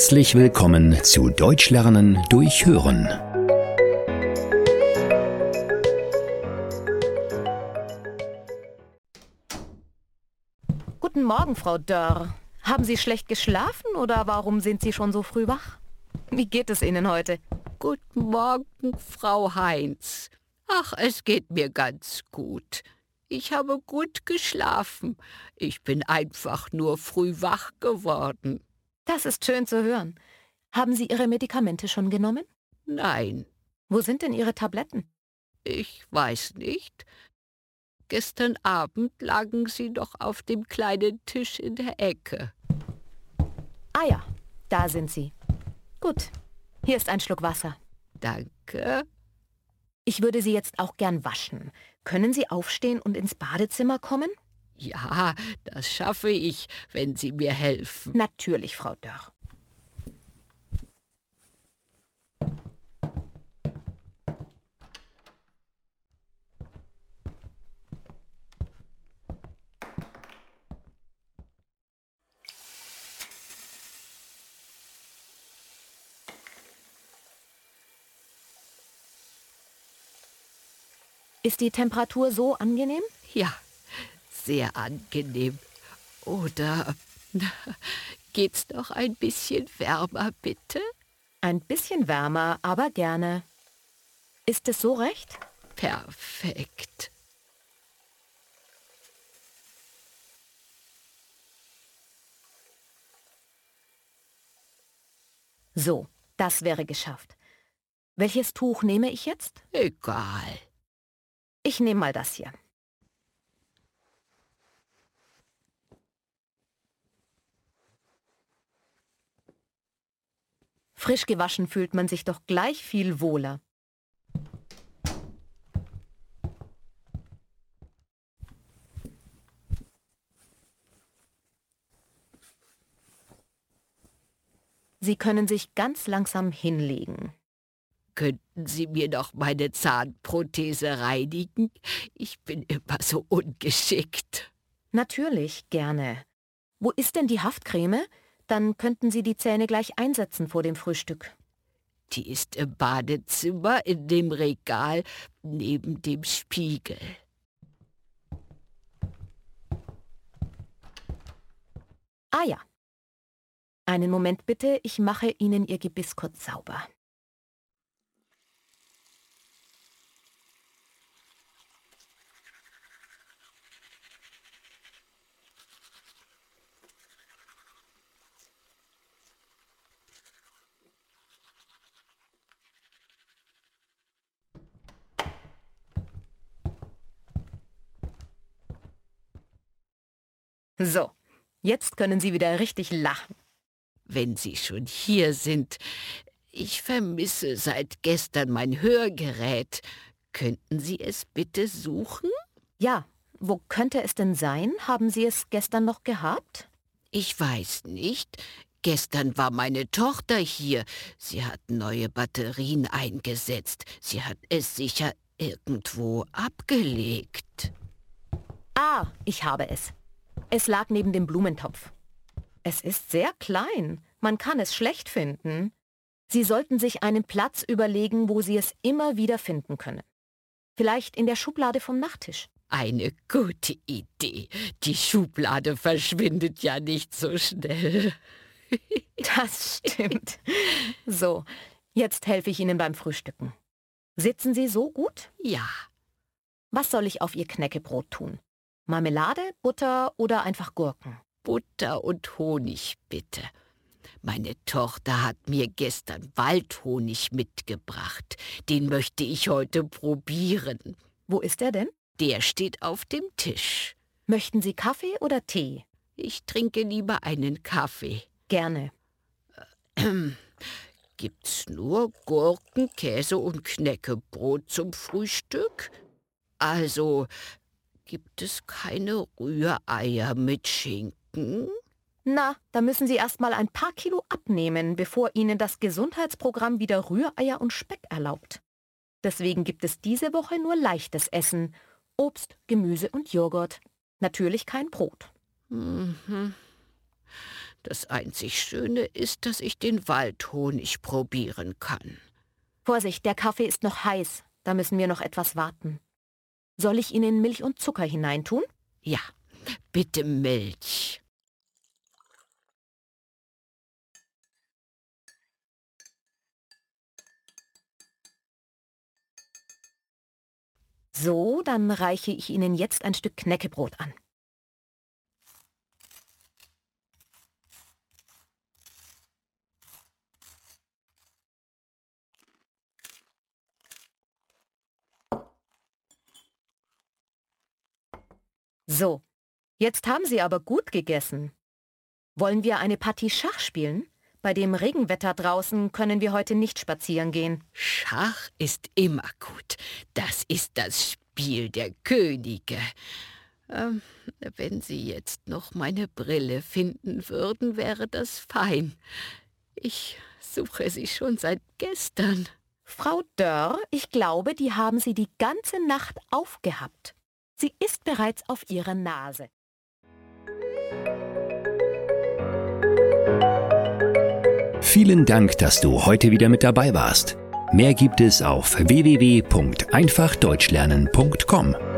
Herzlich willkommen zu Deutsch lernen durch Hören. Guten Morgen, Frau Dörr. Haben Sie schlecht geschlafen oder warum sind Sie schon so früh wach? Wie geht es Ihnen heute? Guten Morgen, Frau Heinz. Ach, es geht mir ganz gut. Ich habe gut geschlafen. Ich bin einfach nur früh wach geworden. Das ist schön zu hören. Haben Sie Ihre Medikamente schon genommen? Nein. Wo sind denn Ihre Tabletten? Ich weiß nicht. Gestern Abend lagen sie doch auf dem kleinen Tisch in der Ecke. Ah ja, da sind sie. Gut, hier ist ein Schluck Wasser. Danke. Ich würde Sie jetzt auch gern waschen. Können Sie aufstehen und ins Badezimmer kommen? Ja, das schaffe ich, wenn Sie mir helfen. Natürlich, Frau Dörr. Ist die Temperatur so angenehm? Ja, sehr angenehm. Oder geht's noch ein bisschen wärmer, bitte? Ein bisschen wärmer, aber gerne. Ist es so recht? Perfekt. So, das wäre geschafft. Welches Tuch nehme ich jetzt? Egal. Ich nehme mal das hier. Frisch gewaschen fühlt man sich doch gleich viel wohler. Sie können sich ganz langsam hinlegen. Könnten Sie mir noch meine Zahnprothese reinigen? Ich bin immer so ungeschickt. Natürlich, gerne. Wo ist denn die Haftcreme? Dann könnten Sie die Zähne gleich einsetzen vor dem Frühstück. Die ist im Badezimmer in dem Regal neben dem Spiegel. Ah ja. Einen Moment bitte, ich mache Ihnen Ihr Gebiss kurz sauber. So, jetzt können Sie wieder richtig lachen. Wenn Sie schon hier sind, ich vermisse seit gestern mein Hörgerät. Könnten Sie es bitte suchen? Ja, wo könnte es denn sein? Haben Sie es gestern noch gehabt? Ich weiß nicht. Gestern war meine Tochter hier. Sie hat neue Batterien eingesetzt. Sie hat es sicher irgendwo abgelegt. Ah, ich habe es. Es lag neben dem Blumentopf. Es ist sehr klein. Man kann es schlecht finden. Sie sollten sich einen Platz überlegen, wo Sie es immer wieder finden können. Vielleicht in der Schublade vom Nachttisch. Eine gute Idee. Die Schublade verschwindet ja nicht so schnell. Das stimmt. So, jetzt helfe ich Ihnen beim Frühstücken. Sitzen Sie so gut? Ja. Was soll ich auf Ihr Knäckebrot tun? Marmelade, Butter oder einfach Gurken? Butter und Honig, bitte. Meine Tochter hat mir gestern Waldhonig mitgebracht. Den möchte ich heute probieren. Wo ist er denn? Der steht auf dem Tisch. Möchten Sie Kaffee oder Tee? Ich trinke lieber einen Kaffee. Gerne. Gibt's nur Gurken, Käse und Knäckebrot zum Frühstück? Also, gibt es keine Rühreier mit Schinken? Na, da müssen Sie erst mal ein paar Kilo abnehmen, bevor Ihnen das Gesundheitsprogramm wieder Rühreier und Speck erlaubt. Deswegen gibt es diese Woche nur leichtes Essen. Obst, Gemüse und Joghurt. Natürlich kein Brot. Mhm. Das einzig Schöne ist, dass ich den Waldhonig probieren kann. Vorsicht, der Kaffee ist noch heiß. Da müssen wir noch etwas warten. Soll ich Ihnen Milch und Zucker hineintun? Ja, bitte Milch. So, dann reiche ich Ihnen jetzt ein Stück Knäckebrot an. So, jetzt haben Sie aber gut gegessen. Wollen wir eine Partie Schach spielen? Bei dem Regenwetter draußen können wir heute nicht spazieren gehen. Schach ist immer gut. Das ist das Spiel der Könige. Ähm, wenn Sie jetzt noch meine Brille finden würden, wäre das fein. Ich suche sie schon seit gestern. Frau Dörr, ich glaube, die haben Sie die ganze Nacht aufgehabt. Sie ist bereits auf ihrer Nase. Vielen Dank, dass du heute wieder mit dabei warst. Mehr gibt es auf www.einfachdeutschlernen.com.